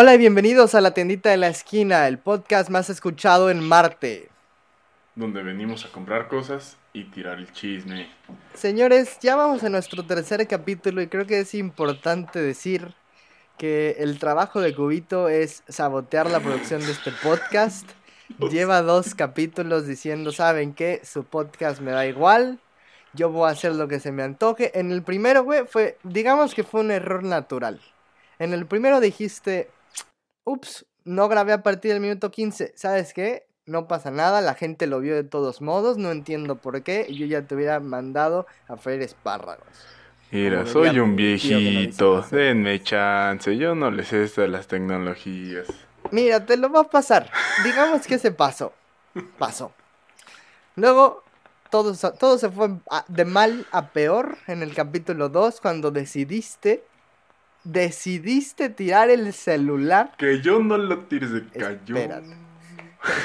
Hola y bienvenidos a la tiendita de la esquina, el podcast más escuchado en Marte. Donde venimos a comprar cosas y tirar el chisme. Señores, ya vamos a nuestro tercer capítulo y creo que es importante decir que el trabajo de Cubito es sabotear la producción de este podcast. Lleva dos capítulos diciendo, ¿saben qué? Su podcast me da igual. Yo voy a hacer lo que se me antoje. En el primero, güey, fue, digamos que fue un error natural. En el primero dijiste, ups, no grabé a partir del minuto 15. ¿Sabes qué? No pasa nada, la gente lo vio de todos modos, no entiendo por qué. Yo ya te hubiera mandado a freír espárragos. Mira, Como soy un no viejito, cosas. denme chance, yo no les sé de las tecnologías. Mira, te lo va a pasar. Digamos que se pasó. Pasó. Luego, todo, todo se fue de mal a peor en el capítulo 2 cuando decidiste, decidiste tirar el celular. Que yo no lo tires de cayó. Espérate.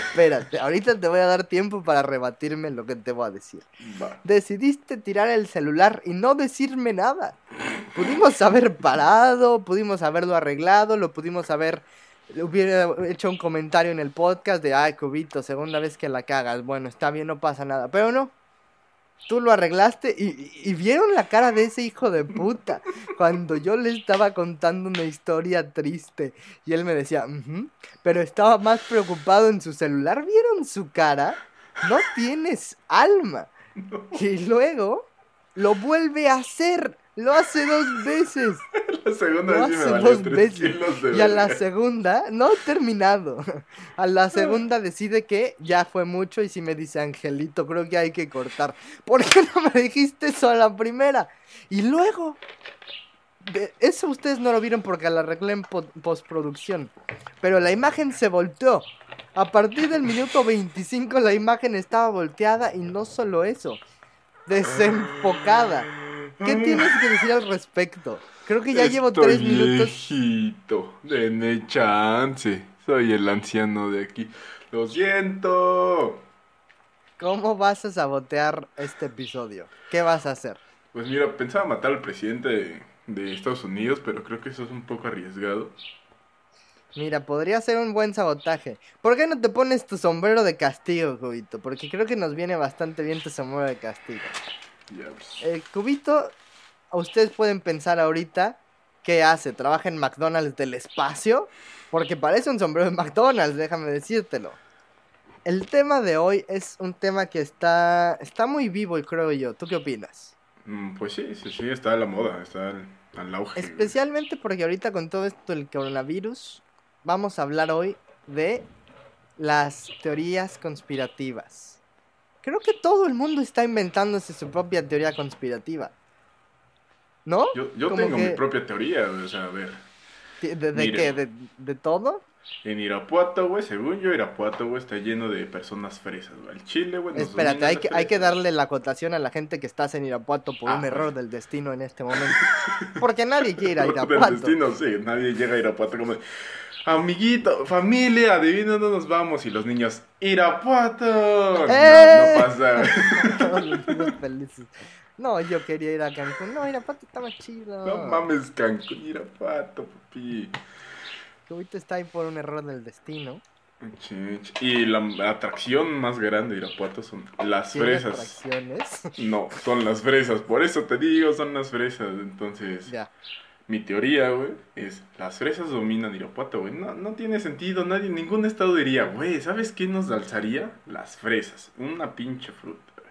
Espérate, ahorita te voy a dar tiempo para rebatirme lo que te voy a decir. Va. Decidiste tirar el celular y no decirme nada. Pudimos haber parado, pudimos haberlo arreglado, lo pudimos haber... Hubiera hecho un comentario en el podcast de, ay, Cubito, segunda vez que la cagas. Bueno, está bien, no pasa nada. Pero no. Tú lo arreglaste y, y- vieron la cara de ese hijo de puta cuando yo le estaba contando una historia triste y él me decía, pero estaba más preocupado en su celular. ¿Vieron su cara? No tienes alma. Y luego lo vuelve a hacer. Lo hace dos veces. La segunda Lo vez sí me hace dos veces. Y a la segunda, no he terminado. A la segunda decide que ya fue mucho y si me dice Angelito, creo que hay que cortar. ¿Por qué no me dijiste eso a la primera? Y luego, eso ustedes no lo vieron porque la arreglé en po- postproducción. Pero la imagen se volteó. A partir del minuto 25 la imagen estaba volteada y no solo eso, desenfocada. ¿Qué tienes que decir al respecto? Creo que ya llevo tres minutos. viejito, denme chance. Soy el anciano de aquí. Lo siento. ¿Cómo vas a sabotear este episodio? ¿Qué vas a hacer? Pues mira, pensaba matar al presidente de, de Estados Unidos, pero creo que eso es un poco arriesgado. Mira, podría ser un buen sabotaje. ¿Por qué no te pones tu sombrero de castigo, Cubito? Porque creo que nos viene bastante bien tu sombrero de castigo. El Cubito, ustedes pueden pensar ahorita, ¿qué hace? ¿Trabaja en McDonald's del espacio? Porque parece un sombrero de McDonald's, déjame decírtelo. El tema de hoy es un tema que está, está muy vivo, creo yo. ¿Tú qué opinas? Mm, Pues sí, sí, sí, está a la moda, está al, al auge. Especialmente porque ahorita con todo esto del coronavirus, vamos a hablar hoy de las teorías conspirativas. Creo que todo el mundo está inventándose su propia teoría conspirativa. ¿No? Yo, yo tengo que- mi propia teoría, o sea, a ver. ¿De, de qué? ¿De, de todo? En Irapuato, güey, según yo, Irapuato, güey, está lleno de personas fresas, güey. El Chile, güey, Espérate, hay que, hay que darle la acotación a la gente que estás en Irapuato por Ah, un error del destino en este momento. Porque nadie quiere ir a Del Irapuato. destino, sí, nadie llega a Irapuato como Amiguito, familia, adivina dónde nos vamos. Y los niños, ¡Irapuato! ¡Eh! No, no pasa, güey. Todos felices. No, yo quería ir a Cancún. No, Irapuato está más chido. No mames, Cancún, Irapuato, papi. Que ahorita está ahí por un error del destino. Y la atracción más grande de Irapuato son las fresas. atracciones. No, son las fresas. Por eso te digo, son las fresas. Entonces, ya. Mi teoría, güey, es las fresas dominan Irapuato, güey. No, no tiene sentido. Nadie, ningún estado diría, güey, ¿sabes qué nos alzaría? Las fresas. Una pinche fruta, güey.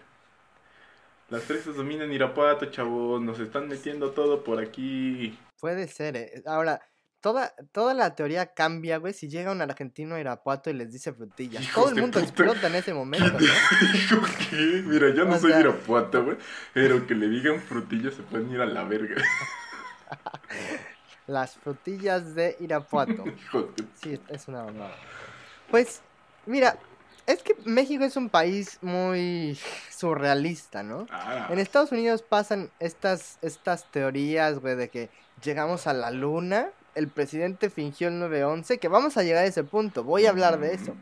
Las fresas dominan Irapuato, chavos. Nos están metiendo todo por aquí. Puede ser, eh. Ahora, toda, toda la teoría cambia, güey, si llega un argentino a Irapuato y les dice frutillas. Hijos Todo el mundo puta. explota en ese momento, ¿no? Dijo que, mira, yo no O soy sea- Irapuato, güey. Pero que le digan frutillas se pueden ir a la verga. Las frutillas de Irapuato. Sí, es una mamada. Pues, mira, es que México es un país muy surrealista, ¿no? Ah, En Estados Unidos pasan estas, estas teorías, güey, de que llegamos a la luna, el presidente fingió el 9-11, que vamos a llegar a ese punto, voy a hablar de eso.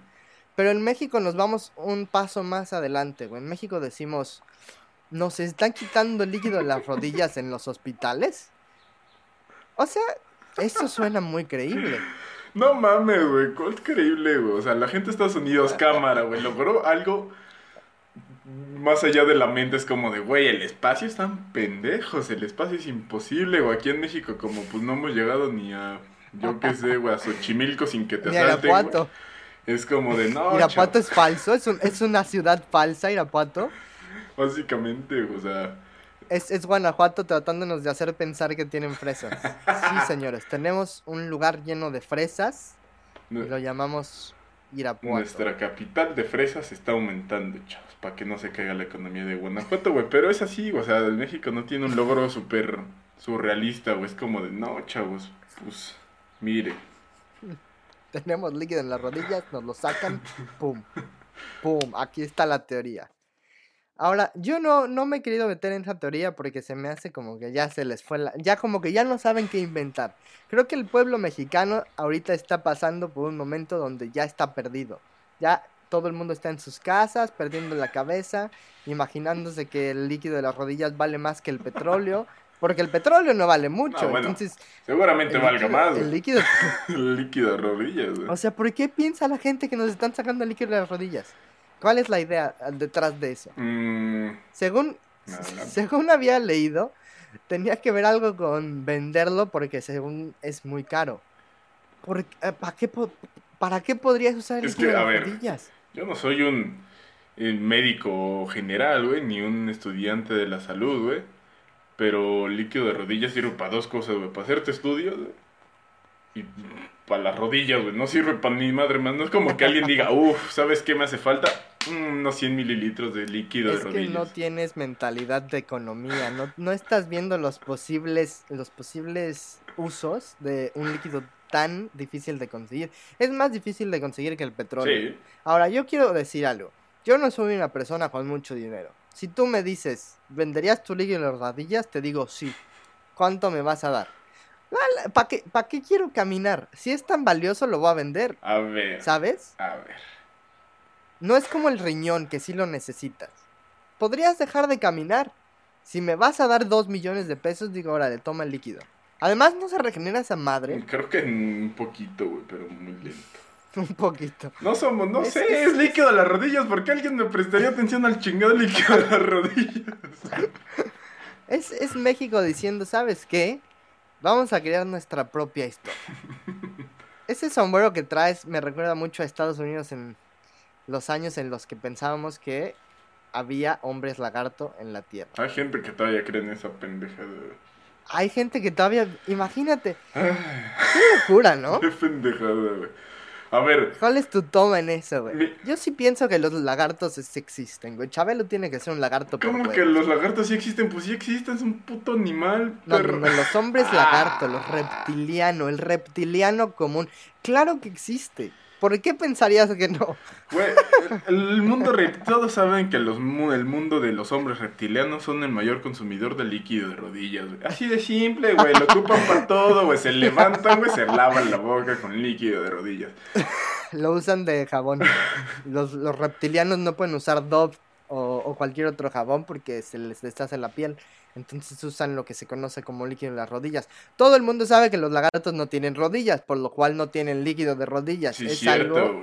Pero en México nos vamos un paso más adelante, güey. En México decimos, ¿nos están quitando líquido de las rodillas en los hospitales? O sea, eso suena muy creíble. No mames, güey. ¿Cuál es creíble, güey? O sea, la gente de Estados Unidos, cámara, güey, logró algo más allá de la mente. Es como de, güey, el espacio están pendejos. El espacio es imposible, güey. Aquí en México, como pues no hemos llegado ni a, yo qué sé, güey, a Xochimilco sin que te asalten. güey. Es como de, no, Irapuato chavo. es falso, es, un- es una ciudad falsa, Irapuato. Básicamente, o sea, Es, es Guanajuato tratándonos de hacer pensar que tienen fresas. Sí, señores, tenemos un lugar lleno de fresas y lo llamamos Irapuato. nuestra capital de fresas está aumentando, chavos, para que no se caiga la economía de Guanajuato, güey. Pero es así, o sea, México no tiene un logro súper surrealista, güey. Es como de, no, chavos, pues, mire. Tenemos líquido en las rodillas, nos lo sacan, pum, pum, aquí está la teoría. Ahora, yo no, no me he querido meter en esa teoría porque se me hace como que ya se les fue la... Ya como que ya no saben qué inventar. Creo que el pueblo mexicano ahorita está pasando por un momento donde ya está perdido. Ya todo el mundo está en sus casas, perdiendo la cabeza, imaginándose que el líquido de las rodillas vale más que el petróleo. Porque el petróleo no vale mucho. Bueno, entonces, Seguramente valga líquido- más, El líquido El líquido de rodillas, o sea, ¿por qué piensa la gente que nos están sacando el líquido de las rodillas? ¿Cuál es la idea ah, detrás de eso? Mm, Según, según había leído, tenía que ver algo con venderlo porque según es muy caro. Por- eh, ¿Para qué, ¿Para qué podrías usar el Es líquido que, de a ver, rodillas? yo no soy un médico general, güey, ni un estudiante de la salud, güey. Pero líquido de rodillas sirve para dos cosas, güey. Para hacerte estudios, güey. Y para las rodillas, güey. No sirve para mi madre más. No es como que alguien diga, uff, ¿sabes qué me hace falta? Mm, unos 100 mililitros de líquido Es de que no tienes mentalidad de economía, no, no estás viendo los posibles, los posibles usos de un líquido tan difícil de conseguir. Es más difícil de conseguir que el petróleo. Sí, Ahora, yo quiero decir algo. Yo no soy una persona con mucho dinero. Si tú me dices, ¿venderías tu líquido de las rodillas? Te digo sí. ¿Cuánto me vas a dar? ¿Para qué, pa' qué quiero caminar? Si es tan valioso, lo voy a vender. a ver. ¿Sabes? A ver. No es como el riñón que sí lo necesitas. Podrías dejar de caminar. Si me vas a dar dos millones de pesos, digo, órale, toma el líquido. Además, no se regenera esa madre. Creo que un poquito, güey, pero muy lento. Un poquito. No somos, no Es- sé, es- es líquido de las rodillas. ¿Por qué alguien me prestaría atención al chingado líquido de las rodillas? Es, es México diciendo, ¿sabes qué? Vamos a crear nuestra propia historia. Ese sombrero que traes me recuerda mucho a Estados Unidos en los años en los que pensábamos que había hombres lagarto en la Tierra. Hay gente que todavía cree en esa pendejada. Hay gente que todavía, imagínate, Ay, qué locura, ¿no? qué pendejada, güey. A ver, ¿Cuál es tu toma en eso, güey? Mi- Yo sí pienso que los lagartos es- existen, güey. Chabelo tiene que ser un lagarto ¿cómo que los lagartos sí existen? Pues sí existen, es un puto animal. No, perro. no, no, los hombres lagarto, los reptiliano, el reptiliano común. Claro que existe. ¿Por qué pensarías que no? Güey, el, mundo rep- todos saben que los, el mundo de los hombres reptilianos son el mayor consumidor de líquido de rodillas, güey. Así de simple, güey, lo ocupan para todo, güey. Se levantan, güey, se lavan la boca con líquido de rodillas. Lo usan de jabón. Los, los reptilianos no pueden usar Dove o, o cualquier otro jabón porque se les deshace la piel. Entonces usan lo que se conoce como líquido de las rodillas. Todo el mundo sabe que los lagartos no tienen rodillas, por lo cual no tienen líquido de rodillas. Sí, es cierto, algo.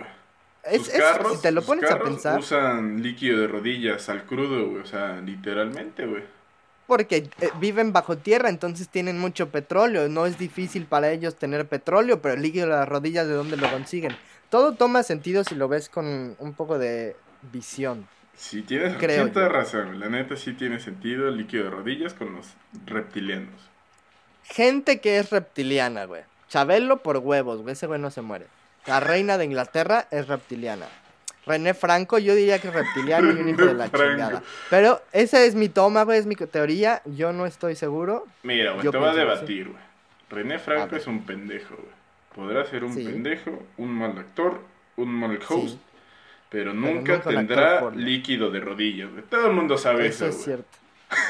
Es, es- carros, si te lo pones a pensar. usan líquido de rodillas al crudo, güey. O sea, literalmente, güey. Porque eh, viven bajo tierra, entonces tienen mucho petróleo. No es difícil para ellos tener petróleo, pero el líquido de las rodillas, ¿de dónde lo consiguen? Todo toma sentido si lo ves con un poco de visión. Sí, tienes Creo cierta yo. razón. La neta sí tiene sentido el líquido de rodillas con los reptilianos. Gente que es reptiliana, güey. Chabelo por huevos, güey. Ese güey no se muere. La reina de Inglaterra es reptiliana. René Franco, yo diría que es reptiliano y un hijo de la Franco. chingada. Pero esa es mi toma, güey, es mi teoría. Yo no estoy seguro. Mira, güey, te voy a debatir, güey. René Franco es un pendejo, güey. Podrá ser un Sí. pendejo, un mal actor, un mal host, Sí. Pero nunca nunca un tendrá líquido de rodillas, güey. Todo el mundo sabe Eso eso, es cierto.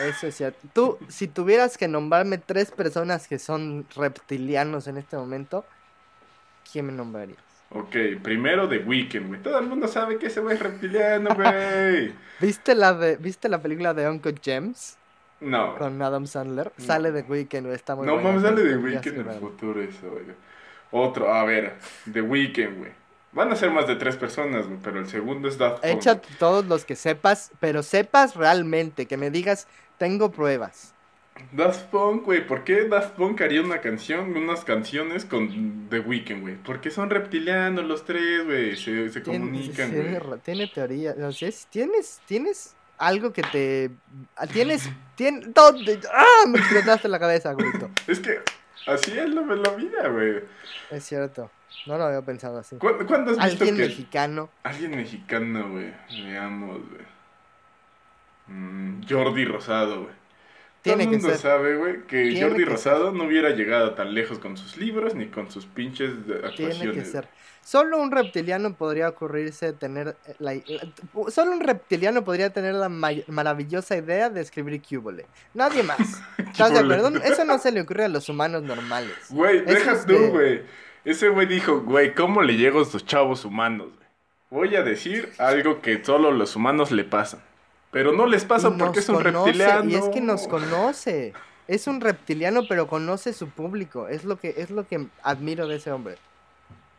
Eso es cierto. Tú, si tuvieras que nombrarme tres personas que son reptilianos en este momento, ¿quién me nombrarías? Ok, primero The Weeknd, güey. Todo el mundo sabe que ese güey es reptiliano, güey. ¿Viste la de, ¿viste la película de Uncle James No. con Adam Sandler? No. Sale de Weekend, está muy No mames, sale de que en el futuro eso, güey. Otro, a ver, The Weeknd, güey. Van a ser más de tres personas, güey, pero el segundo es Daft Punk. Echa todos los que sepas, pero sepas realmente, que me digas, tengo pruebas. Daft Punk, güey, ¿por qué Daft Punk haría una canción, unas canciones con The Weeknd, güey? Porque son reptilianos los tres, güey, se, comunican, tiene, güey. tiene teoría, no sé, tienes, tienes algo que te, ah, tienes, tienes, ¿dónde? ¡Ah! Me explotaste la cabeza, grito. Es que así es la, la vida, güey. Es cierto, no lo había pensado así. ¿Cuándo, cuándo has visto Alguien que... mexicano, Alguien mexicano, güey. Veamos, güey. Mm, Jordi Rosado, güey. Todo el que mundo ser. sabe, güey, que Tiene Jordi que Rosado no hubiera llegado tan lejos con sus libros ni con sus pinches actuaciones. tiene que ser. Solo un reptiliano podría ocurrirse tener eh, la, la- solo un reptiliano podría tener la maravillosa idea de escribir Cúbole. Nadie más. ¿Estás de acuerdo? Eso no se le ocurre a los humanos normales. Güey, Eso deja es tú, de- güey. Ese güey dijo, güey, ¿cómo le llego a estos chavos humanos? Voy a decir algo que solo los humanos le pasan. Pero no les pasa Y porque es un conoce, reptiliano. Y es que nos conoce. Es un reptiliano, pero conoce su público. Es lo que, es lo que admiro de ese hombre.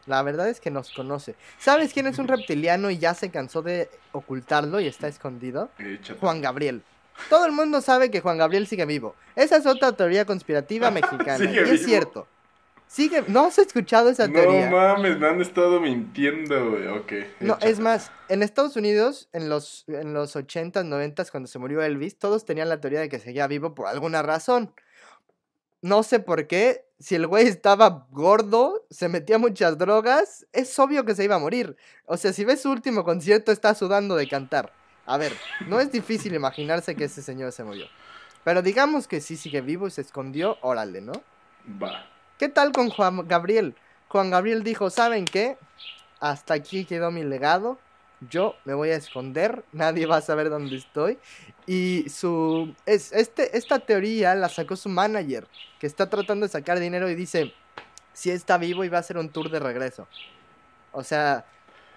La verdad es que nos conoce. ¿Sabes quién es un reptiliano y ya se cansó de ocultarlo y está escondido? Échate. Juan Gabriel. Todo el mundo sabe que Juan Gabriel sigue vivo. Esa es otra teoría conspirativa mexicana. ¿Sigue y es vivo? cierto. Sigue, ¿no has escuchado esa No teoría? mames, me han estado mintiendo, güey. Ok. No, es más, en Estados Unidos, en los, en los 80s, 90s, cuando se murió Elvis, todos tenían la teoría de que seguía vivo por alguna razón. No sé por qué, si el güey estaba gordo, se metía muchas drogas, es obvio que se iba a morir. O sea, si ves su último concierto, está sudando de cantar. A ver, no es difícil imaginarse que ese señor se murió. Pero digamos que sí sigue vivo y se escondió, órale, ¿no? Va. ¿Qué tal con Juan Gabriel? Juan Gabriel dijo, ¿saben qué? Hasta aquí quedó mi legado. Yo me voy a esconder, nadie va a saber dónde estoy. Y su es, este, esta teoría la sacó su manager, que está tratando de sacar dinero y dice, si está vivo y va a hacer un tour de regreso. O sea,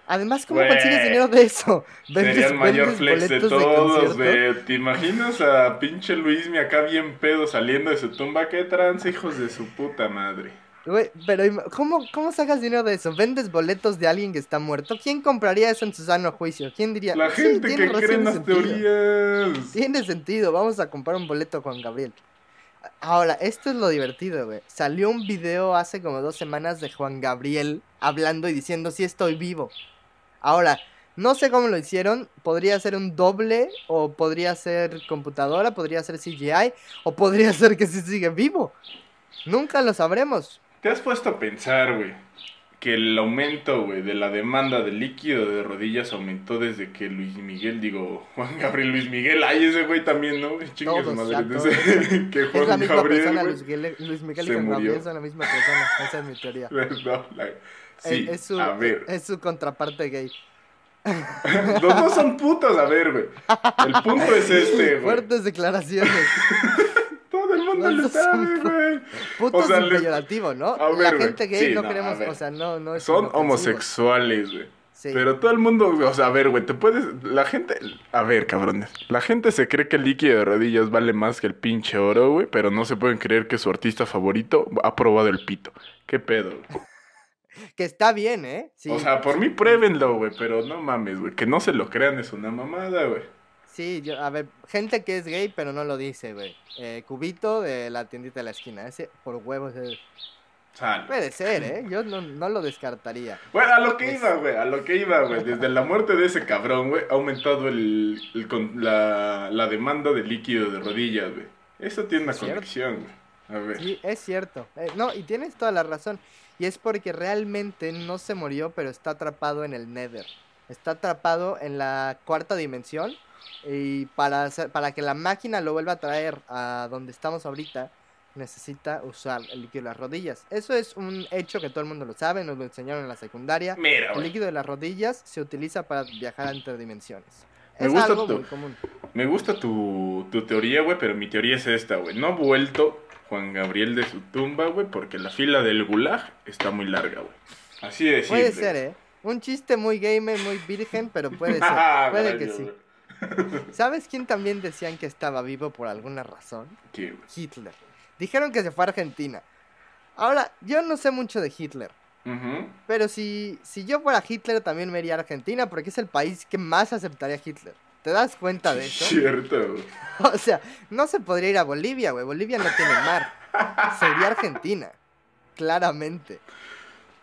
además, ¿cómo consigues dinero de eso? Sería el mayor vendes flex de todos, güey. ¿Te imaginas a pinche Luismi acá bien pedo saliendo de su tumba? ¿Qué trans, hijos de su puta madre? Güey, pero ¿cómo, ¿cómo sacas dinero de eso? ¿Vendes boletos de alguien que está muerto? ¿Quién compraría eso en su sano juicio? ¿Quién diría? La "Sí, gente que cree en las sentido"? teorías. Tiene sentido, vamos a comprar un boleto a Juan Gabriel. Ahora, esto es lo divertido, güey. Salió un video hace como dos semanas de Juan Gabriel hablando y diciendo si estoy vivo. Ahora, no sé cómo lo hicieron. Podría ser un doble, o podría ser computadora, podría ser CGI, o podría ser que sí sigue vivo. Nunca lo sabremos. ¿Te has puesto a pensar, güey, que el aumento, güey, de la demanda de líquido de rodillas aumentó desde que Luis Miguel, digo, Juan Gabriel Luis Miguel, ay, ese güey también, ¿no? Chingue su madre. que Es la Juan misma Gabriel, persona, Luis Miguel, Luis Miguel y se Juan. Gabriel son la misma persona. Esa es mi teoría. No, la- Sí, es, es su, a ver. es su contraparte gay. Los dos son putos, a ver, güey. El punto es este, güey. Fuertes declaraciones. Todo el mundo lo sabe, güey. Puto O sea, le- peyorativo, ¿no? A la ver, gente gay Sí, no no, queremos, o sea, no, no es Son homosexuales, güey. Sí. Pero todo el mundo, o sea, a ver, güey, te puedes. La gente. A ver, cabrones. La gente se cree que el líquido de rodillas vale más que el pinche oro, güey. Pero no se pueden creer que su artista favorito ha probado el pito. ¿Qué pedo, güey? Que está bien, ¿eh? Sí, O sea, por mí pruébenlo, güey. Pero no mames, güey. Que no se lo crean es una mamada, güey. sí, yo, a ver, gente que es gay, pero no lo dice, güey. Eh, Cubito de la tiendita de la esquina. Ese, por huevos, es- sea, puede ser, ¿eh? Yo no, no lo descartaría. Bueno, a lo que Es- iba, güey, a lo que iba, güey. Desde la muerte de ese cabrón, güey, ha aumentado el, el con- la, la demanda de líquido de rodillas, güey. Eso tiene una conexión, güey. A ver. Sí, es cierto. Eh, no, y tienes toda la razón. Y es porque realmente no se murió, pero está atrapado en el Nether. Está atrapado en la cuarta dimensión. Y para, hacer- para que la máquina lo vuelva a traer a donde estamos ahorita, necesita usar el líquido de las rodillas. Eso es un hecho que todo el mundo lo sabe, nos lo enseñaron en la secundaria. Mira, El líquido de las rodillas se utiliza para viajar entre dimensiones. Me Es gusta algo tu- muy común. Me gusta tu, tu teoría, güey, pero mi teoría es esta, güey. No ha vuelto Juan Gabriel de su tumba, güey, porque la fila del gulag está muy larga, güey. Así de simple. Puede ser, ¿eh? Un chiste muy gamer, muy virgen, pero puede ser. Ah, Puede que sí. ¿Sabes quién también decían que estaba vivo por alguna razón? ¿Qué? Hitler. Dijeron que se fue a Argentina. Ahora, yo no sé mucho de Hitler. Pero si, si yo fuera Hitler, también me iría a Argentina porque es el país que más aceptaría a Hitler. ¿Te das cuenta de eso? Cierto. O sea, no se podría ir a Bolivia, güey. Bolivia no tiene mar. Sería Argentina. Claramente.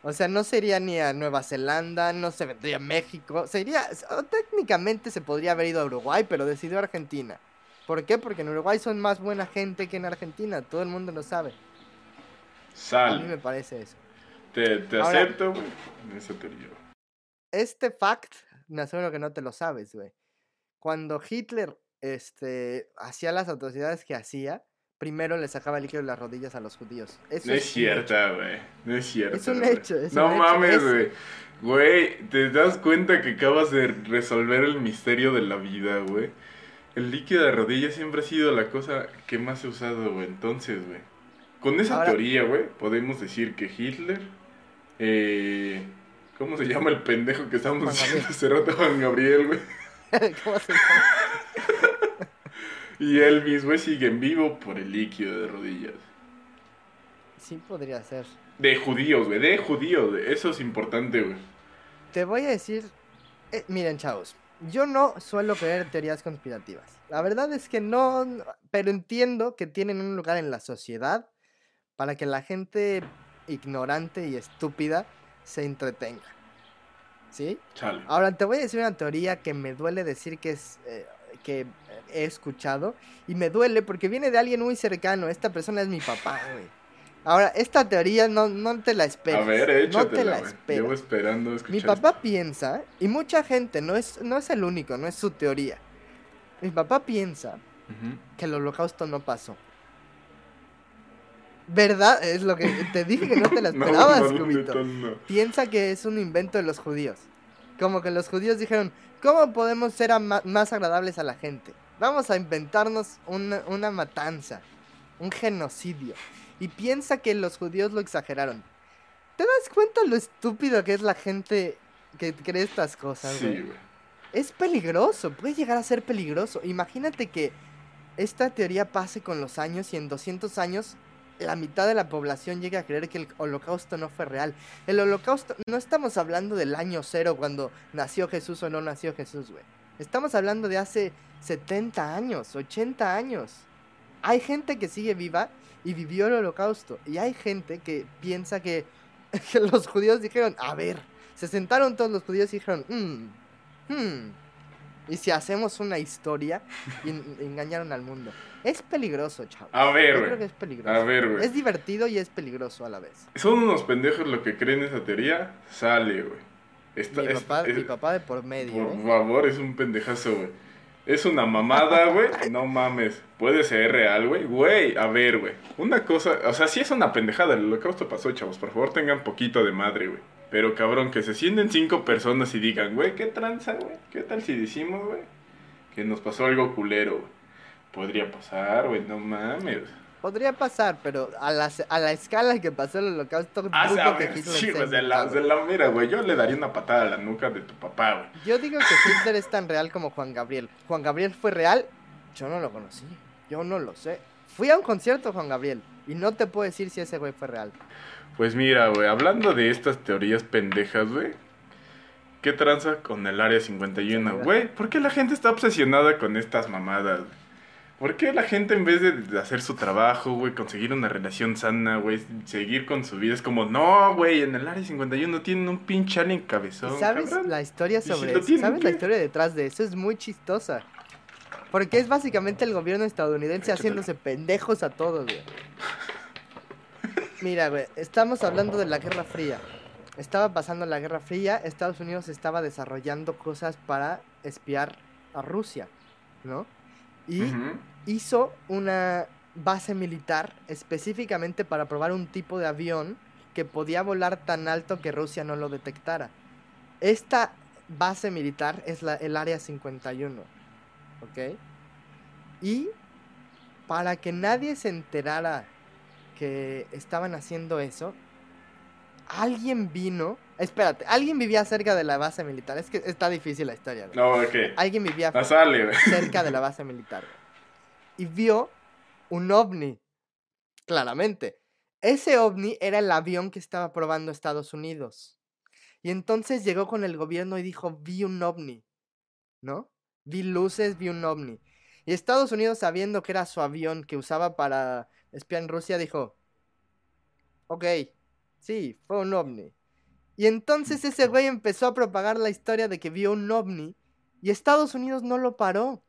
O sea, no sería ni a Nueva Zelanda, no se vendría a México. Sería. o técnicamente se podría haber ido a Uruguay, pero decidió Argentina. ¿Por qué? Porque en Uruguay son más buena gente que en Argentina. Todo el mundo lo sabe. A mí me parece eso. Te, te Ahora- acepto, güey. en Esa teoría. Este fact, me aseguro que no te lo sabes, güey. Cuando Hitler este, hacía las atrocidades que hacía, primero le sacaba el líquido de las rodillas a los judíos. Eso No es hecho. cierta, güey. No es cierto. Es un hecho, es no un mames, es- güey. Güey, ¿te das cuenta que acabas de resolver el misterio de la vida, güey? El líquido de rodillas siempre ha sido la cosa que más he usado, güey. Entonces, güey. Con esa Ahora- teoría, güey, podemos decir que Hitler. Eh, ¿Cómo se llama el pendejo que estábamos diciendo Gabriel. hace rato? Juan Gabriel, güey. ¿Cómo se llama? Y Elvis, güey, siguen vivo por el líquido de rodillas. Sí podría ser. De judíos, güey. De judíos, güey. Eso es importante, güey. Te voy a decir, eh, miren chavos, yo no suelo creer en teorías conspirativas. La verdad es que no- pero entiendo que tienen un lugar en la sociedad para que la gente ignorante y estúpida se entretenga. ¿Sí? Chale. Ahora te voy a decir una teoría que me duele decir que es eh, que he escuchado y me duele porque viene de alguien muy cercano. Esta persona es mi papá, güey. Ahora esta teoría no, no te la esperas. A ver, no te échatela, la esperas. Llevo esperando escuchar Mi papá piensa, y mucha gente, no es, no es el único, no es su teoría. Mi papá piensa que el holocausto no pasó. ¿Verdad? Es lo que te dije que no te la esperabas, no. Piensa que es un invento de los judíos. Como que los judíos dijeron, ¿cómo podemos ser más agradables a la gente? Vamos a inventarnos una, una matanza, un genocidio. Y piensa que los judíos lo exageraron. ¿Te das cuenta lo estúpido que es la gente que cree estas cosas? Sí, güey. Es peligroso, puede llegar a ser peligroso. Imagínate que esta teoría pase con los años y en 200 años la mitad de la población llegue a creer que el holocausto no fue real. El holocausto, no estamos hablando del año cero cuando nació Jesús o no nació Jesús, güey. Estamos hablando de hace 70 años, 80 años. Hay gente que sigue viva y vivió el holocausto. Y hay gente que piensa que, que los judíos dijeron, a ver, se sentaron todos los judíos y dijeron, "Mm, hmm, y si hacemos una historia, engañaron al mundo. Es peligroso, chavo. A Yo ver, creo que güey. es peligroso. A ver, güey. Es divertido y es peligroso a la vez. ¿Son unos pendejos lo que creen esa teoría? Sale, güey. Está- Mi es- papá, es- mi papá de por medio, Por ¿eh? favor, es un pendejazo, güey. Es una mamada, güey. No mames. Puede ser real, güey. Güey, a ver, güey. Una cosa, o sea, sí es una pendejada. El holocausto pasó, chavos. Por favor, tengan poquito de madre, güey. Pero cabrón, que se sienten cinco personas y digan, güey, ¿qué tranza, güey? ¿Qué tal si decimos, güey? Que nos pasó algo culero, güey. Podría pasar, güey, no mames. Podría pasar, pero a la, a la escala que pasó el holocausto, Ah, a que ver, Hitler sí, güey, de la, de la mira, güey. Yo le daría una patada a la nuca de tu papá, güey. Yo digo que Hitler es tan real como Juan Gabriel. Juan Gabriel fue real, yo no lo conocí. Yo no lo sé. Fui a un concierto Juan Gabriel y no te puedo decir si ese güey fue real. Pues mira, güey, hablando de estas teorías pendejas, güey. ¿Qué tranza con el área 51? Sí, Güey, ¿por qué la gente está obsesionada con estas mamadas? ¿Por qué la gente en vez de hacer su trabajo, güey, conseguir una relación sana, güey, seguir con su vida, es como, no, güey, en el área 51 tienen un pinche alien cabezón, ¿Y ¿Sabes cabrón"? la historia ¿Y si sobre lo eso? ¿Sabes la historia detrás de eso? Es muy chistosa. Porque es básicamente el gobierno estadounidense Échatela. haciéndose pendejos a todos, güey. Mira, güey, estamos hablando de la Guerra Fría. Estaba pasando la Guerra Fría, Estados Unidos estaba desarrollando cosas para espiar a Rusia, ¿no? Y hizo una base militar específicamente para probar un tipo de avión que podía volar tan alto que Rusia no lo detectara. Esta base militar es la, el Área 51, ¿ok? Y para que nadie se enterara que estaban haciendo eso, alguien vino... Espérate, alguien vivía cerca de la base militar. Es que está difícil la historia. güey. No, ok. Alguien vivía sale, cerca de la base militar. güey. Y vio un ovni. Claramente. ese ovni era el avión que estaba probando Estados Unidos. Y entonces llegó con el gobierno y dijo, vi un ovni, ¿no? Vi luces, vi un ovni. Y Estados Unidos, sabiendo que era su avión que usaba para espiar en Rusia, dijo, ok, sí, fue un ovni. Y entonces ese güey empezó a propagar la historia de que vio un ovni y Estados Unidos no lo paró.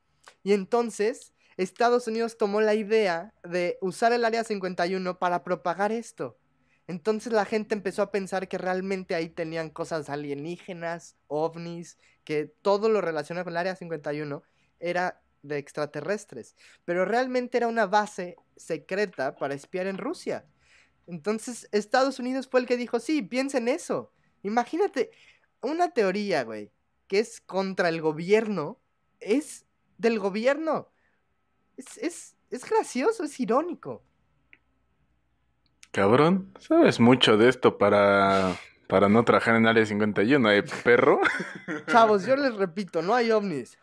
Y entonces Estados Unidos tomó la idea de usar el Área 51 para propagar esto. Entonces la gente empezó a pensar que realmente ahí tenían cosas alienígenas, ovnis, que todo lo relacionado con el Área 51 era de extraterrestres. Pero realmente era una base secreta para espiar en Rusia. Entonces Estados Unidos fue el que dijo, sí, piensa en eso. Imagínate, una teoría, güey, que es contra el gobierno, es del gobierno. Es, gracioso, es irónico. Cabrón, sabes mucho de esto para, para no trabajar en Área 51, ¿eh, perro? Chavos, yo les repito, no hay ovnis.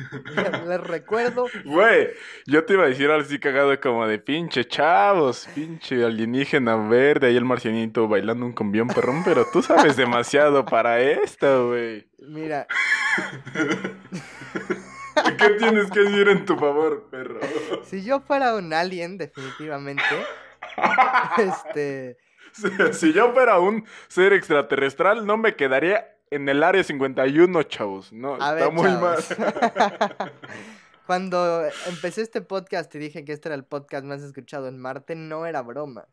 Les recuerdo. Güey, yo te iba a decir así cagado como de pinche chavos, pinche alienígena verde, ahí el marcianito bailando un combión perrón, pero tú sabes demasiado para esto, güey. Mira. ¿Qué tienes que decir en tu favor, perro? Si yo fuera un alien, definitivamente. este. Si, yo fuera un ser extraterrestre, no me quedaría en el área 51, chavos. No, está muy mal. Cuando empecé este podcast y dije que este era el podcast más escuchado en Marte, no era broma.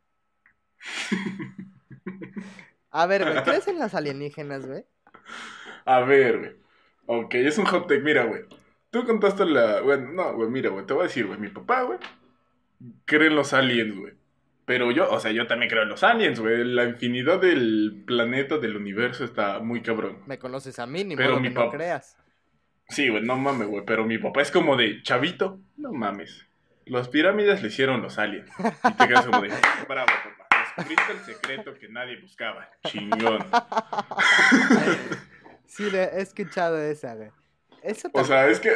A ver, güey, ¿crees en las alienígenas, güey? A ver, güey. Ok, es un hot take. Mira, güey. Tú contaste la. Bueno, no, güey, mira, güey. Te voy a decir, güey. Mi papá, güey, cree en los aliens, güey. Pero yo, o sea, yo también creo en los aliens, güey. La infinidad del planeta, del universo está muy cabrón. Me conoces a mí, ni pero modo que no creas. Sí, güey, no mames, güey. Pero mi papá es como de chavito. No mames. Las pirámides le hicieron los aliens. Y te quedas como de, bravo, papá. Descubriste el secreto que nadie buscaba. Chingón. sí, he escuchado esa, güey. Eso o sea, es que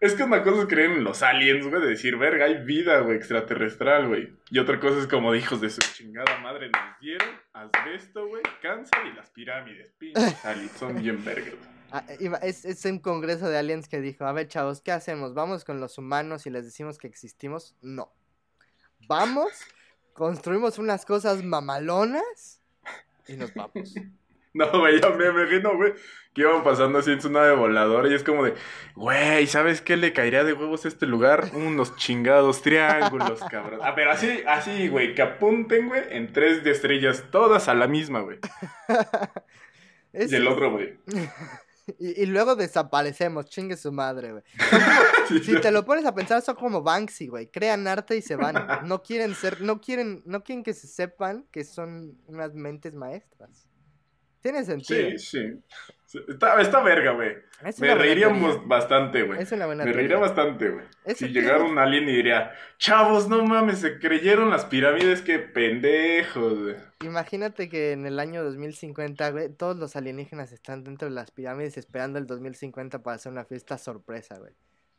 es que una cosa es creer en los aliens, güey, de decir, verga, hay vida, güey, extraterrestre, güey. Y otra cosa es como hijos de su chingada madre nos dieron asbesto, güey, cáncer y las pirámides. Pinches aliens, son bien vergas. Ah, es, es un congreso de aliens que dijo, a ver, chavos, ¿qué hacemos? ¿Vamos con los humanos y les decimos que existimos? No. Vamos, construimos unas cosas mamalonas y nos vamos. No, güey, ya me imagino, güey, que iban pasando así en su nave voladora y es como de, güey, ¿sabes qué le caería de huevos a este lugar? Unos chingados triángulos, cabrón. Ah, pero así, así, güey, que apunten, güey, en tres de estrellas, todas a la misma, güey. y el otro, güey. Y, luego desaparecemos, chingue su madre, güey. si te lo pones a pensar, son como Banksy, güey. Crean arte y se van. No quieren ser, no quieren, no quieren que se sepan que son unas mentes maestras. Tiene sentido. Sí, sí. Está, está verga, güey. Me reiríamos bastante, güey. Es una buena Me reiría bastante, güey. Si llegara un alien y diría, chavos, no mames, se creyeron las pirámides, qué pendejos, güey. Imagínate que en el año 2050, güey, todos los alienígenas están dentro de las pirámides esperando el 2050 para hacer una fiesta sorpresa, güey.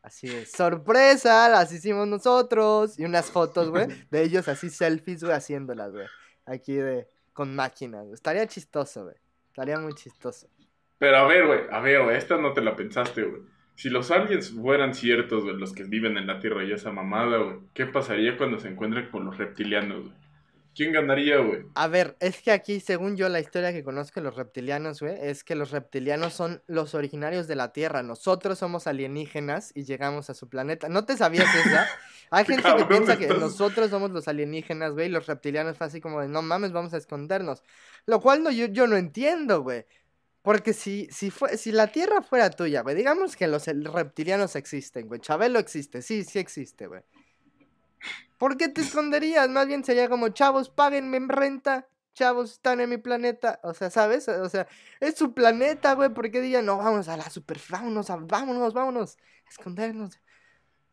Así de sorpresa, las hicimos nosotros. Y unas fotos, güey, de ellos así selfies, güey, haciéndolas, güey. Aquí de, con máquinas, Estaría chistoso, güey. Estaría muy chistoso. Pero a ver, güey, a ver, güey, esta no te la pensaste, güey. Si los aliens fueran ciertos, güey, los que viven en la Tierra y esa mamada, güey, ¿qué pasaría cuando se encuentren con los reptilianos, güey? ¿Quién ganaría, güey? A ver, es que aquí, según yo, la historia que conozco de los reptilianos, güey, es que los reptilianos son los originarios de la Tierra. Nosotros somos alienígenas y llegamos a su planeta. ¿No te sabías esa? Hay gente que piensa que nosotros somos los alienígenas, güey, y los reptilianos fue así como de, no mames, vamos a escondernos. Lo cual no, yo, yo no entiendo, güey. Porque si, si, fue, si la Tierra fuera tuya, güey, digamos que los reptilianos existen, güey. Chabelo existe, sí, sí existe, güey. ¿Por qué te esconderías? Más bien sería como, chavos, páguenme en renta. Chavos, están en mi planeta. O sea, ¿sabes? O sea, es su planeta, güey. ¿Por qué digan, no, vamos a la super, vámonos, vámonos, vámonos, escondernos?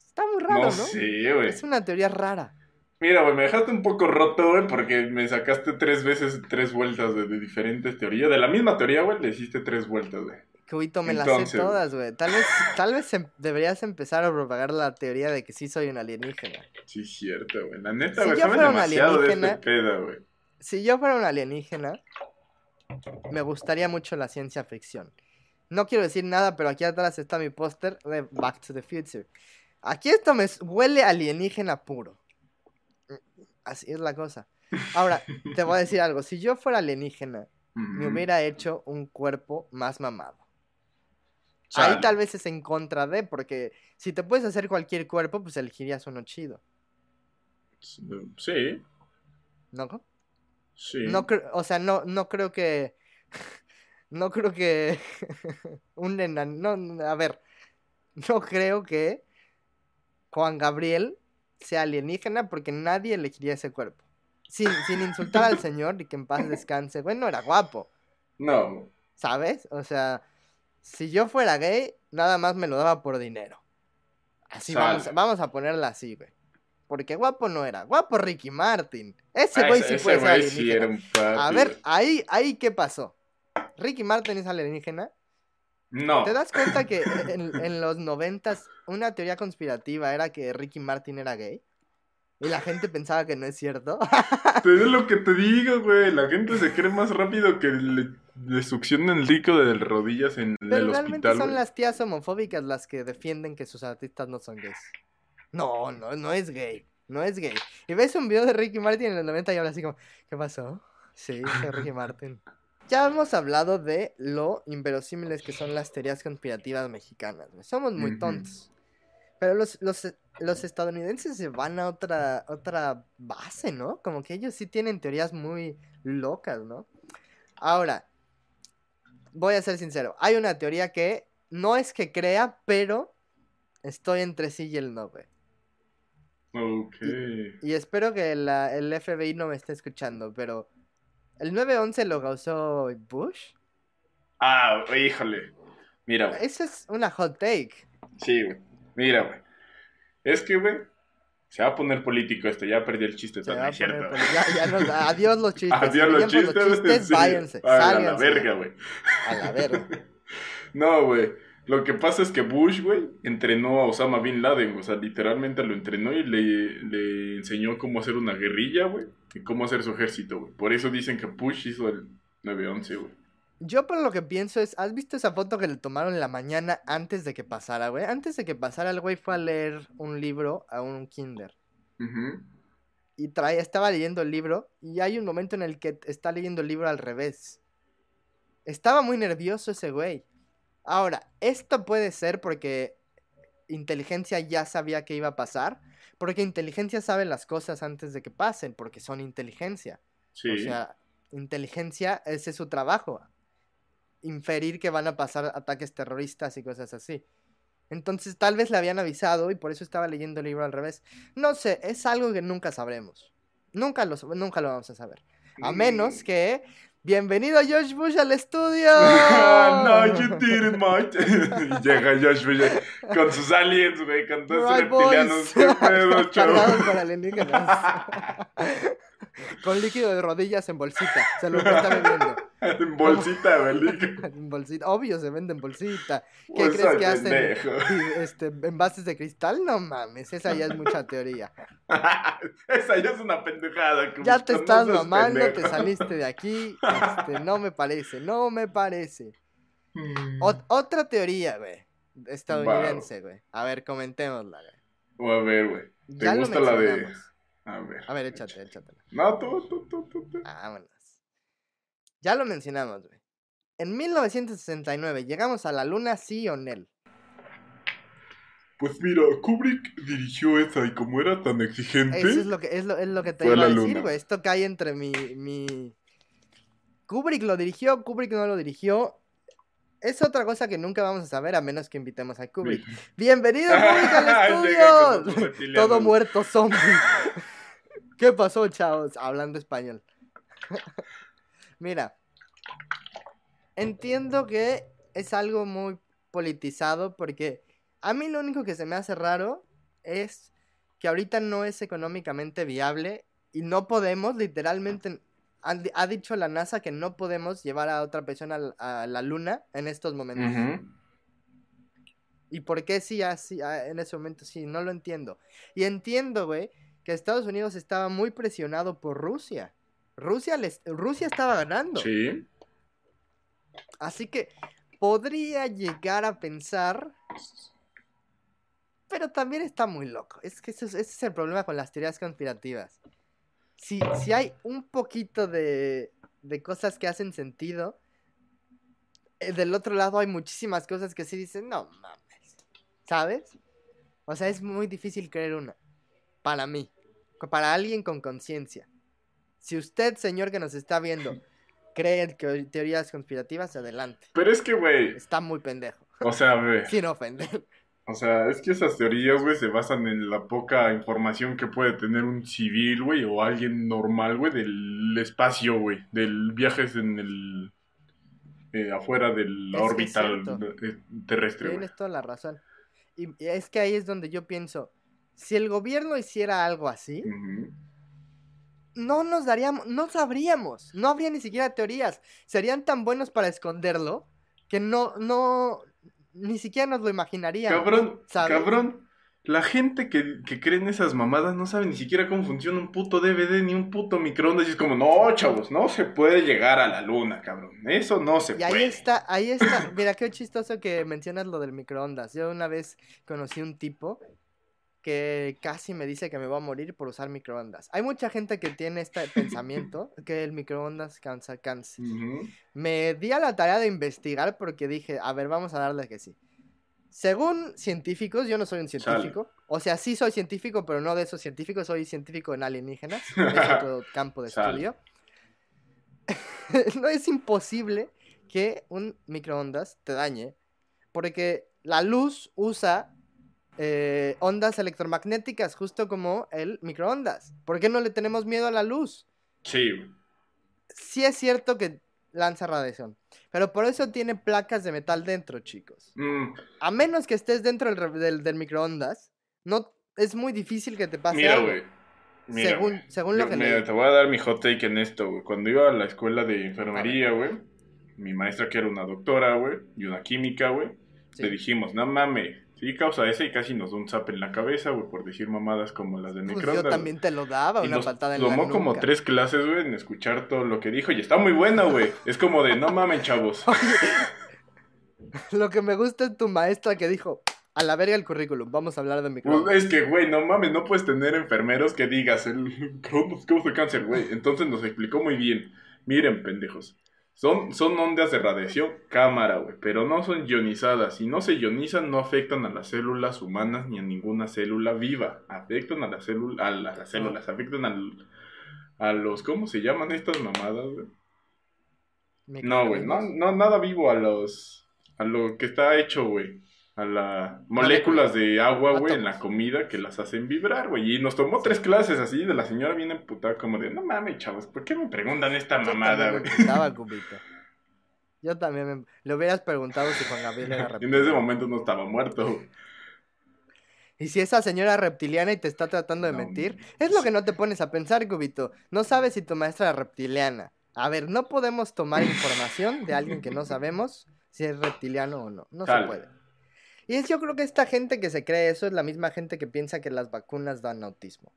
Está muy raro, ¿no? Sí, güey. Es una teoría rara. Mira, güey, me dejaste un poco roto, güey, porque me sacaste tres veces tres vueltas de, diferentes teorías. De la misma teoría, güey, le hiciste tres vueltas, güey. Cubito me las sé todas, güey. Tal vez, tal vez em- deberías empezar a propagar la teoría de que sí soy un alienígena. Sí, cierto, güey. La neta, Si güey, yo sabes fuera un este alienígena- pedo. Si yo fuera un alienígena, me gustaría mucho la ciencia ficción. No quiero decir nada, pero aquí atrás está mi póster de Back to the Future. Aquí esto me huele alienígena puro. Así es la cosa. Ahora, te voy a decir algo. Si yo fuera alienígena, me hubiera hecho un cuerpo más mamado. Ahí tal vez es en contra de, porque si te puedes hacer cualquier cuerpo, pues elegirías uno chido, Sí, ¿no? sí. No o sea, no, no creo que, no creo que un enan, no, no, a ver, no creo que Juan Gabriel sea alienígena porque nadie elegiría ese cuerpo. Sin, sin insultar al señor y que en paz descanse, bueno, era guapo, No, ¿sabes? O sea, si yo fuera gay, nada más me lo daba por dinero. Así vamos, a- vamos a ponerla así, güey. Porque guapo no era. Guapo Ricky Martin. Ese Ah, güey sí ese ser güey sí era un A ver, ahí, ahí, ¿qué pasó? Ricky Martin es alienígena. No. ¿Te das cuenta que en, en los noventas una teoría conspirativa era que Ricky Martin era gay? Y la gente pensaba que no es cierto. Pero es lo que te digo, güey. La gente se cree más rápido que le, le succionan el rico de rodillas en Pero el realmente hospital, son las tías homofóbicas las que defienden que sus artistas no son gays. No, no, no es gay. No es gay. Y ves un video de Ricky Martin en los 90 y habla así como, ¿qué pasó? Sí, soy Ricky Martin. Ya hemos hablado de lo inverosímiles que son las teorías conspirativas mexicanas. Somos muy tontos. Pero los, los, los estadounidenses se van a otra, otra base, ¿no? Como que ellos sí tienen teorías muy locas, ¿no? Ahora, voy a ser sincero. Hay una teoría que no es que crea, pero estoy entre sí y el no, güey. Ok. Y espero que la- el FBI no me esté escuchando, pero ¿el 9-11 lo causó Bush? Ah, híjole. Mira, güey. Eso es una hot take. Sí, güey. Mira, güey. Es que, güey, se va a poner político esto. Ya perdí el chiste, Se no va a es cierto. poner güey. poli- ya, ya nos- adiós los chistes. Adiós los chistes. sí. váyanse. A la verga, güey. A la verga. No, güey. Lo que pasa es que Bush, güey, entrenó a Osama Bin Laden. O sea, literalmente lo entrenó y le, le enseñó cómo hacer una guerrilla, güey. Y cómo hacer su ejército, güey. Por eso dicen que Bush hizo el 9-11, güey. Yo por lo que pienso es, ¿has visto esa foto que le tomaron en la mañana antes de que pasara, güey? Antes de que pasara el güey fue a leer un libro a un kinder. Y trae, estaba leyendo el libro y hay un momento en el que está leyendo el libro al revés. Estaba muy nervioso ese güey. Ahora, esto puede ser porque inteligencia ya sabía que iba a pasar, porque inteligencia sabe las cosas antes de que pasen, porque son inteligencia. Sí. O sea, inteligencia, ese es su trabajo. Inferir que van a pasar ataques terroristas y cosas así. Entonces tal vez le habían avisado y por eso estaba leyendo el libro al revés. No sé, es algo que nunca sabremos. Nunca lo, nunca lo vamos a saber. A menos que... Bienvenido Josh Bush al estudio. no, you didn't, mate. y llega Josh Bush con sus aliens, güey, con todos sus Right, reptilianos. ¿Qué pedo, con alienígenas. Con líquido de rodillas en bolsita. Se lo está bebiendo. En bolsita, güey. En bolsita. Obvio, se vende en bolsita. ¿Qué Pues crees soy que hacen? pendejo. Este, envases de cristal, no mames, esa ya es mucha teoría. Esa ya es una pendejada. Ya te no estás seas mamando, te pendejo. saliste de aquí. Este, no me parece, no me parece. Mm. Ot- otra teoría, güey, estadounidense, güey. A ver, comentémosla, güey. O a ver, güey. ¿Te Ya gusta la de...? A ver. A ver, échate, échatela. No, tú, tú, tú, tú, tú. Vámonos. Ya lo mencionamos, güey. En 1969 llegamos a la luna, sí o no. Pues mira, Kubrick dirigió esa y como era tan exigente... Eso es lo que, es lo, es lo que te iba a decir, güey. Esto cae entre mi, mi... Kubrick lo dirigió, Kubrick no lo dirigió. Es otra cosa que nunca vamos a saber a menos que invitemos a Kubrick. Bienvenido Kubrick al estudio. Todo muerto zombie. ¿Qué pasó, chavos? Hablando español. Mira, entiendo que es algo muy politizado porque a mí lo único que se me hace raro es que ahorita no es económicamente viable y no podemos literalmente ha dicho la NASA que no podemos llevar a otra persona a la luna en estos momentos. ¿Y por qué sí, así, en ese momento sí? No lo entiendo. Y entiendo, güey, que Estados Unidos estaba muy presionado por Rusia. Rusia, les, Rusia estaba ganando. Sí. Así que podría llegar a pensar. Pero también está muy loco. Es que ese es, ese es el problema con las teorías conspirativas. Si, si hay un poquito de, de cosas que hacen sentido, eh, del otro lado hay muchísimas cosas que sí dicen, no mames. ¿Sabes? O sea, es muy difícil creer una. Para mí. Para alguien con conciencia. Si usted, señor que nos está viendo, cree en que- teorías conspirativas, adelante. Pero es que, güey, Está muy pendejo. o sea, güey, Sin ofender. o sea, es que esas teorías, güey, se basan en la poca información que puede tener un civil, güey, o alguien normal, güey, del espacio, güey, del viajes en el... eh, afuera de la órbita eh, terrestre. Tienes toda la razón. Y es que ahí es donde yo pienso, si el gobierno hiciera algo así, no nos daríamos, no sabríamos, no habría ni siquiera teorías. Serían tan buenos para esconderlo que no, no, ni siquiera nos lo imaginaríamos. Cabrón, ¿sabes? cabrón. La gente que, que cree en esas mamadas no sabe ni siquiera cómo funciona un puto DVD ni un puto microondas. Y es como, no, chavos, no se puede llegar a la luna, cabrón. Eso no se Y ahí puede. está, ahí está. Mira, qué chistoso que mencionas lo del microondas. Yo una vez conocí un tipo que casi me dice que me voy a morir por usar microondas. Hay mucha gente que tiene este pensamiento que el microondas cansa cáncer. Ujú. Me di a la tarea de investigar porque dije, a ver, vamos a darle que sí. Según científicos, yo no soy un científico. O sea, sí soy científico, pero no de esos científicos, soy científico en alienígenas. Es otro campo de Sale. estudio. no es imposible que un microondas te dañe, porque la luz usa eh, ondas electromagnéticas, justo como el microondas. ¿Por qué no le tenemos miedo a la luz? Sí, sí es cierto que lanza radiación. Pero por eso tiene placas de metal dentro, chicos. Mm, A menos que estés dentro del, del- del microondas, no es muy difícil que te pase mira, algo. güey. Mira, según güey. según lo Yo- que mira, te voy a dar mi hot take en esto, güey. Cuando iba a la escuela de enfermería, güey, mi maestra que era una doctora, güey, y una química, güey, Sí. le dijimos, no mames, sí causa esa y casi nos da un zap en la cabeza, güey, por decir mamadas como las del Pues yo también te lo daba, Y una nos patada en la tomó como tres clases, güey, en escuchar todo lo que dijo. Y está muy buena, güey. Es como de, no mamen, chavos. Lo que me gusta es tu maestra que dijo, a la verga el currículum, vamos a hablar de Pues microondas. es que, güey, no mames, no puedes tener enfermeros que digas, el causa cáncer, güey. Entonces nos explicó muy bien. Miren, pendejos. Son, son ondas de radiación cámara, güey, pero no son ionizadas. Si no se ionizan, no afectan a las células humanas ni a ninguna célula viva. Afectan a las células, a las, las células, afectan al, a los, ¿cómo se llaman estas mamadas, güey? No, güey, no, no, nada vivo a los, a lo que está hecho, güey. A las moléculas de agua, güey, en la comida que las hacen vibrar, güey. Y nos tomó tres clases así de la señora bien emputada, como de, no mames, chavos, ¿por qué me preguntan esta mamada, güey? Cubito. Yo también me... Le hubieras preguntado si Juan Gabriel era En reptiliano. ese momento no estaba muerto. Y si esa señora reptiliana y te está tratando de No, mentir, es lo que no te pones a pensar, Cubito. No sabes si tu maestra es reptiliana. A ver, no podemos tomar información de alguien que no sabemos si es reptiliano o no. No se puede. Y es, yo creo que esta gente que se cree eso es la misma gente que piensa que las vacunas dan autismo.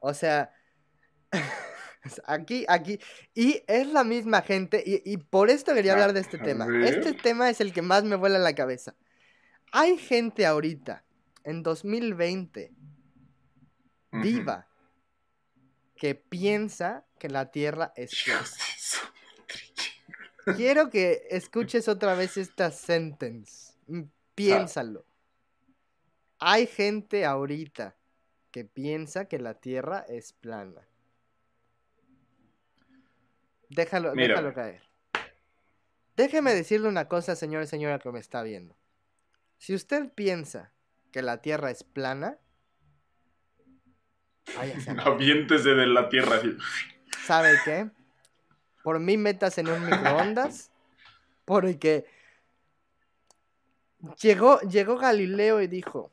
O sea, aquí, aquí, y es la misma gente, y, y por esto quería hablar de este a tema. Este tema es el que más me vuela la cabeza. Hay gente ahorita, en 2020, Ujú. viva, que piensa que la Tierra es plana. Quiero que escuches otra vez esta sentence. Piénsalo. Hay gente ahorita que piensa que la Tierra es plana. Déjalo, Mira. déjalo caer. Déjeme decirle una cosa, señor y señora que me está viendo. Si usted piensa que la Tierra es plana, Aviéntese de la tierra. ¿Sabe qué? Por mí metas en un microondas. Porque llegó, llegó Galileo y dijo,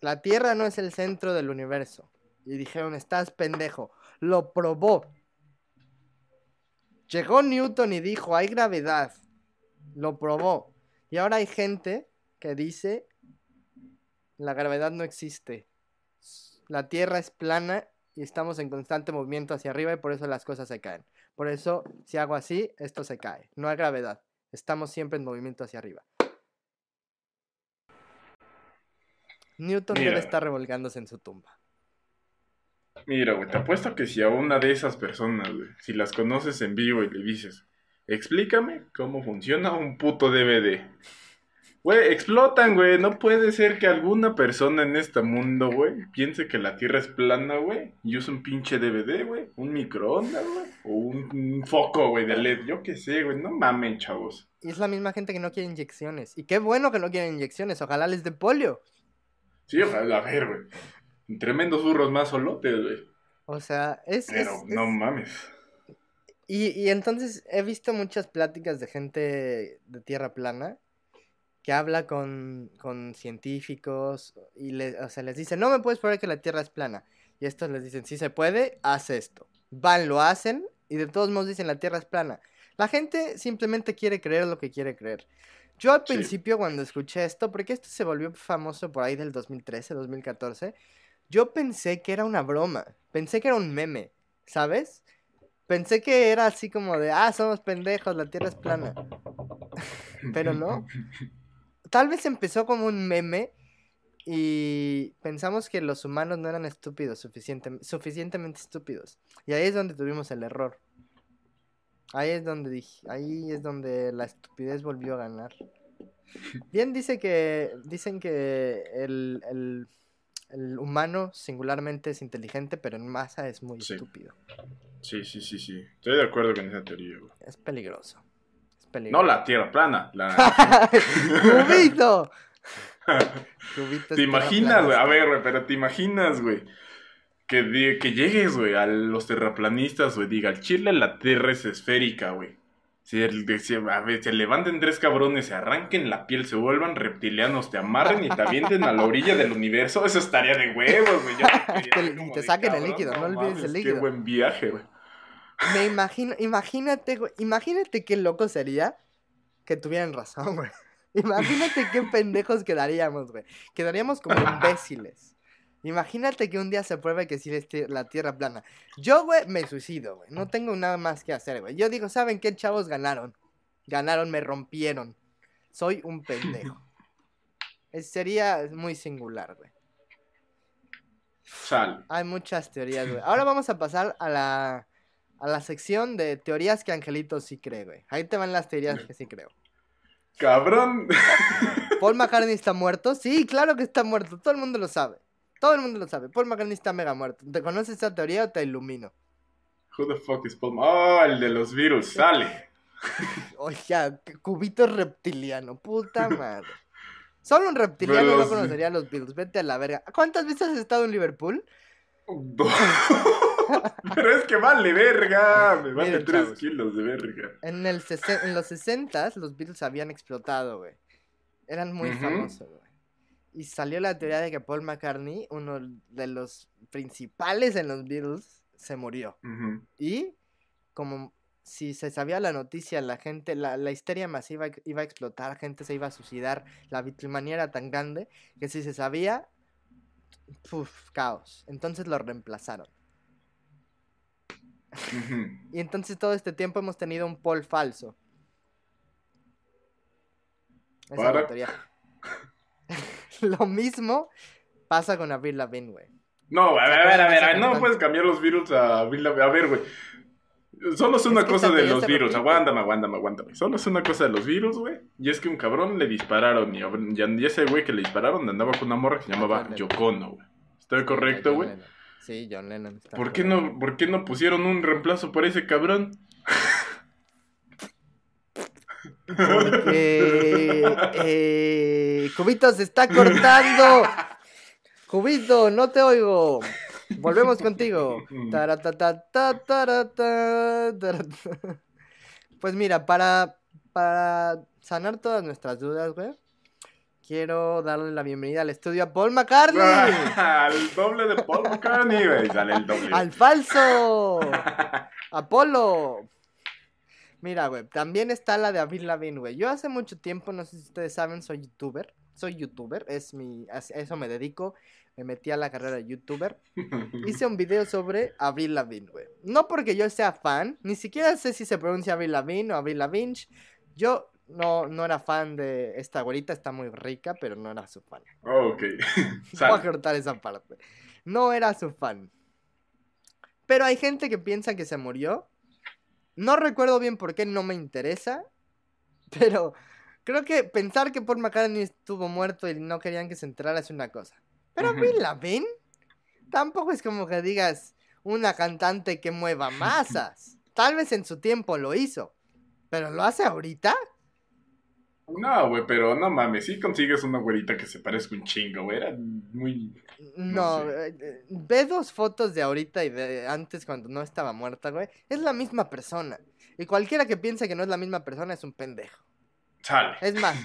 la Tierra no es el centro del universo. Y dijeron, estás pendejo. Lo probó. Llegó Newton y dijo, hay gravedad. Lo probó. Y ahora hay gente que dice, la gravedad no existe. La Tierra es plana y estamos en constante movimiento hacia arriba y por eso las cosas se caen. Por eso, si hago así, esto se cae. No hay gravedad. Estamos siempre en movimiento hacia arriba. Newton Mira. debe estar revolgándose en su tumba. Mira, güey, te apuesto que si a una de esas personas, güey, si las conoces en vivo y le dices, explícame cómo funciona un puto DVD. Güey, explotan, güey. No puede ser que alguna persona en este mundo, güey, piense que la Tierra es plana, güey, y use un pinche DVD, güey, un microondas, güey, o un, un foco, güey, de LED. Yo qué sé, güey, no mamen, chavos. Y es la misma gente que no quiere inyecciones. Y qué bueno que no quieren inyecciones. Ojalá les dé polio. Sí, ojalá, a ver, güey. Tremendos burros más solotes, güey. O sea, es... Pero es- no es- mames. Y, y entonces he visto muchas pláticas de gente de tierra plana que habla con, con científicos y le, o sea, les dice, no me puedes probar que la tierra es plana. Y estos les dicen, si se puede, haz esto. Van, lo hacen y de todos modos dicen la tierra es plana. La gente simplemente quiere creer lo que quiere creer. Yo al Sí. principio cuando escuché esto, porque esto se volvió famoso por ahí del 2013, 2014, yo pensé que era una broma, pensé que era un meme, ¿sabes? Pensé que era así como de, ah, somos pendejos, la Tierra es plana. Pero no. Tal vez empezó como un meme y pensamos que los humanos no eran estúpidos, suficiente, suficientemente estúpidos. Y ahí es donde tuvimos el error. Ahí es donde dije, ahí es donde la estupidez volvió a ganar. Bien dice que, dicen que el, el, el humano singularmente es inteligente, pero en masa es muy Sí. estúpido. Sí, sí, sí, sí. Estoy de acuerdo con esa teoría, güey. Es peligroso. Es No la Tierra plana, la... ¡Cubito! ¿Te imaginas, güey? A ver, güey, pero te imaginas, güey. Que, que llegues, güey, a los terraplanistas, güey, diga, el Chile la Tierra es esférica, güey. Si- a ver, se levanten tres cabrones, se arranquen la piel, se vuelvan reptilianos, te amarren y te avienten a la orilla del universo, eso estaría de huevos, güey. Y te saquen el líquido, no olvides el líquido. Qué buen viaje, güey. Me imagino, imagínate, güey, imagínate qué loco sería que tuvieran razón, güey. Imagínate qué pendejos quedaríamos, güey. Quedaríamos como imbéciles. Imagínate que un día se pruebe que sí es la tierra plana. Yo, güey, me suicido, güey. No tengo nada más que hacer, güey. Yo digo, ¿saben qué, chavos? Ganaron. Ganaron, me rompieron. Soy un pendejo. Es- sería muy singular, güey. Sal. Hay muchas teorías, güey. Ahora vamos a pasar a la, a la sección de teorías que Angelito sí cree, güey. Ahí te van las teorías que sí creo. Cabrón. ¿Paul McCartney está muerto? Sí, claro que está muerto. Todo el mundo lo sabe. Todo el mundo lo sabe. Paul McCartney está mega muerto. ¿Te conoces esa teoría o te ilumino? Who the fuck is Paul? Oh, el de los virus, sale. Oye, cubito reptiliano. Puta madre. Solo un reptiliano no conocería a los Beatles. Vete a la verga. ¿Cuántas veces has estado en Liverpool? Pero es que vale verga. Me vale Miren, 3 chavos. kilos de verga. En, el sesen- en los 60 los Beatles habían explotado, güey. Eran muy famosos, güey. Y salió la teoría de que Paul McCartney, uno de los principales en los Beatles, se murió. Y como si se sabía la noticia, la gente, la, la histeria masiva iba a explotar, gente se iba a suicidar, la Beatlemanía era tan grande que si se sabía, puf, caos. Entonces lo reemplazaron. Y entonces todo este tiempo hemos tenido un Paul falso. Esa es la teoría. Lo mismo pasa con Avril Lavigne, güey. No, a ¿Se ver, a ver, a ver, no puedes cambiar los virus a Bill A ver, güey. Solo es una Es que cosa de los virus. Aguántame, aguántame, aguántame. Solo es una cosa de los virus, güey. Y es que un cabrón le dispararon. Y, y ese güey que le dispararon andaba con una morra que se llamaba Lennon. Yocono, güey. ¿Estoy correcto, güey? Sí, John Lennon. está ¿Por qué, no, ¿Por qué no pusieron un reemplazo para ese cabrón? Porque... Eh, Cubito se está cortando. Cubito, no te oigo. Volvemos contigo. Pues mira, para, para sanar todas nuestras dudas, güey, quiero darle la bienvenida al estudio a Paul McCartney. Al doble de Paul McCartney, güey. Sale el doble. ¡Al falso! ¡Apolo! Mira, güey, también está la de Avril Lavigne, güey. Yo hace mucho tiempo, no sé si ustedes saben, soy youtuber. Soy youtuber, es mi, a eso me dedico. Me metí a la carrera de youtuber. Hice un video sobre Avril Lavigne, güey. No porque yo sea fan, ni siquiera sé si se pronuncia Avril Lavigne o Avril Lavigne. Yo no, no era fan de esta güerita, está muy rica, pero no era su fan. Oh, ok. Voy a cortar esa parte. No era su fan. Pero hay gente que piensa que se murió. No recuerdo bien por qué, no me interesa. Pero creo que pensar que Paul McCartney estuvo muerto y no querían que se enterara es una cosa. Pero Ujú. Avril Lavigne tampoco es como que digas una cantante que mueva masas. Tal vez en su tiempo lo hizo. Pero lo hace ahorita. No, güey, pero no mames, si consigues una güerita que se parezca un chingo, güey. Era muy. No, No eh, ve dos fotos de ahorita y de antes cuando no estaba muerta, güey. Es la misma persona. Y cualquiera que piense que no es la misma persona es un pendejo. Sale. Es más,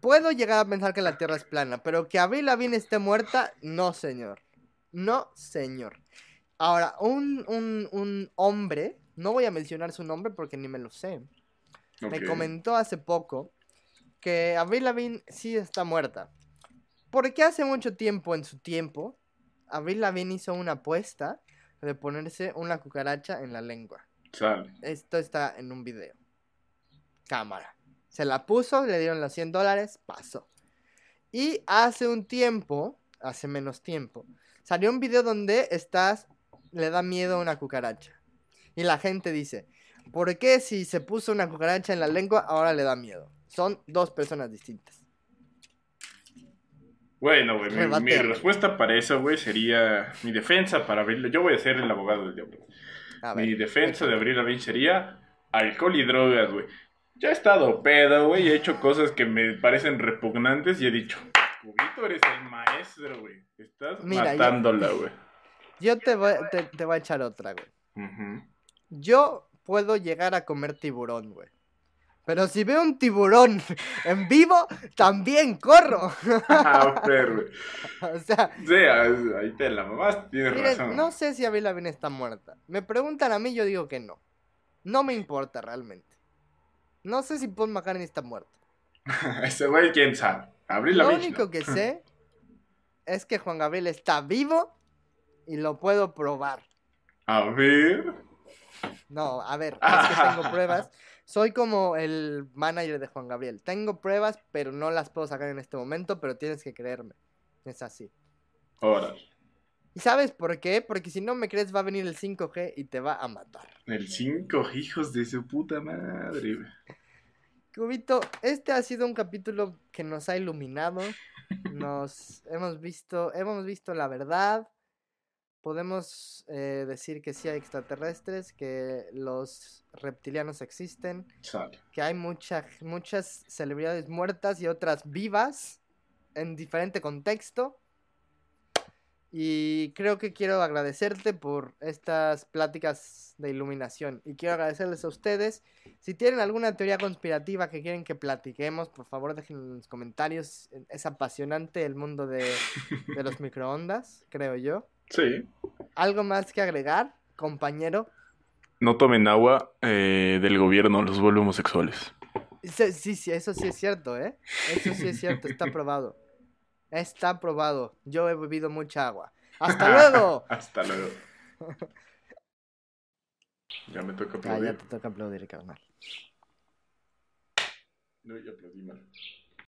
puedo llegar a pensar que la Tierra es plana, pero que Avril Lavigne esté muerta, no, señor. No, señor. Ahora, un, un, un hombre, no voy a mencionar su nombre porque ni me lo sé, me comentó hace poco que Avril Lavigne sí está muerta. Porque hace mucho tiempo, en su tiempo, Avril Lavigne hizo una apuesta de ponerse una cucaracha en la lengua. Esto está en un video. Cámara. Se la puso, le dieron los 100 dólares, pasó. Y hace un tiempo, hace menos tiempo, salió un video donde estás, le da miedo a una cucaracha. Y la gente dice, ¿por qué si se puso una cucaracha en la lengua ahora le da miedo? Son dos personas distintas. Bueno, güey, mi, respuesta para eso, güey, sería. Mi defensa para abrirlo. Yo voy a ser el abogado del diablo. Mi defensa de abrir Lavigne sería alcohol y drogas, güey. Ya he estado pedo, güey, he hecho cosas que me parecen repugnantes y he dicho, Cubito, eres el maestro, güey. Estás Mira, matándola, güey. yo te voy, te, te voy a echar otra, güey. Yo puedo llegar a comer tiburón, güey. Pero si veo un tiburón en vivo, también corro. Ah, perro, o sea, Sí, ah, ahí te la mamás, tienes miren, razón. no sé si Avril Lavigne está muerta. Me preguntan a mí, yo digo que no. No me importa realmente. No sé si Paul McCartney está muerto. Ese güey, quién sabe. Abrir la Lo único que sé es que Juan Gabriel está vivo y lo puedo probar. A ver. No, a ver, es que tengo pruebas. Soy como el manager de Juan Gabriel. Tengo pruebas, pero no las puedo sacar en este momento, pero tienes que creerme. Es así. Ahora, ¿Y sabes por qué? Porque si no me crees va a venir el 5G y te va a matar. el 5 hijos de su puta madre. Cubito, este ha sido un capítulo que nos ha iluminado. Nos hemos visto, hemos visto la verdad. Podemos eh, decir que sí hay extraterrestres, que los reptilianos existen, que hay mucha- muchas celebridades muertas y otras vivas en diferente contexto. Y creo que quiero agradecerte por estas pláticas de iluminación. Y quiero agradecerles a ustedes. Si tienen alguna teoría conspirativa que quieren que platiquemos, por favor dejen en los comentarios. Es apasionante el mundo de, de los microondas, creo yo. Sí. ¿Algo más que agregar, compañero? No tomen agua eh, del gobierno, los vuelve homosexuales. Sí, sí, sí, eso sí es cierto, ¿eh? Eso sí es cierto, está probado. Está probado. Yo he bebido mucha agua. ¡Hasta luego! Hasta luego. Ya me toca Ah, aplaudir. ya te toca aplaudir, carnal. No, ya aplaudí mal.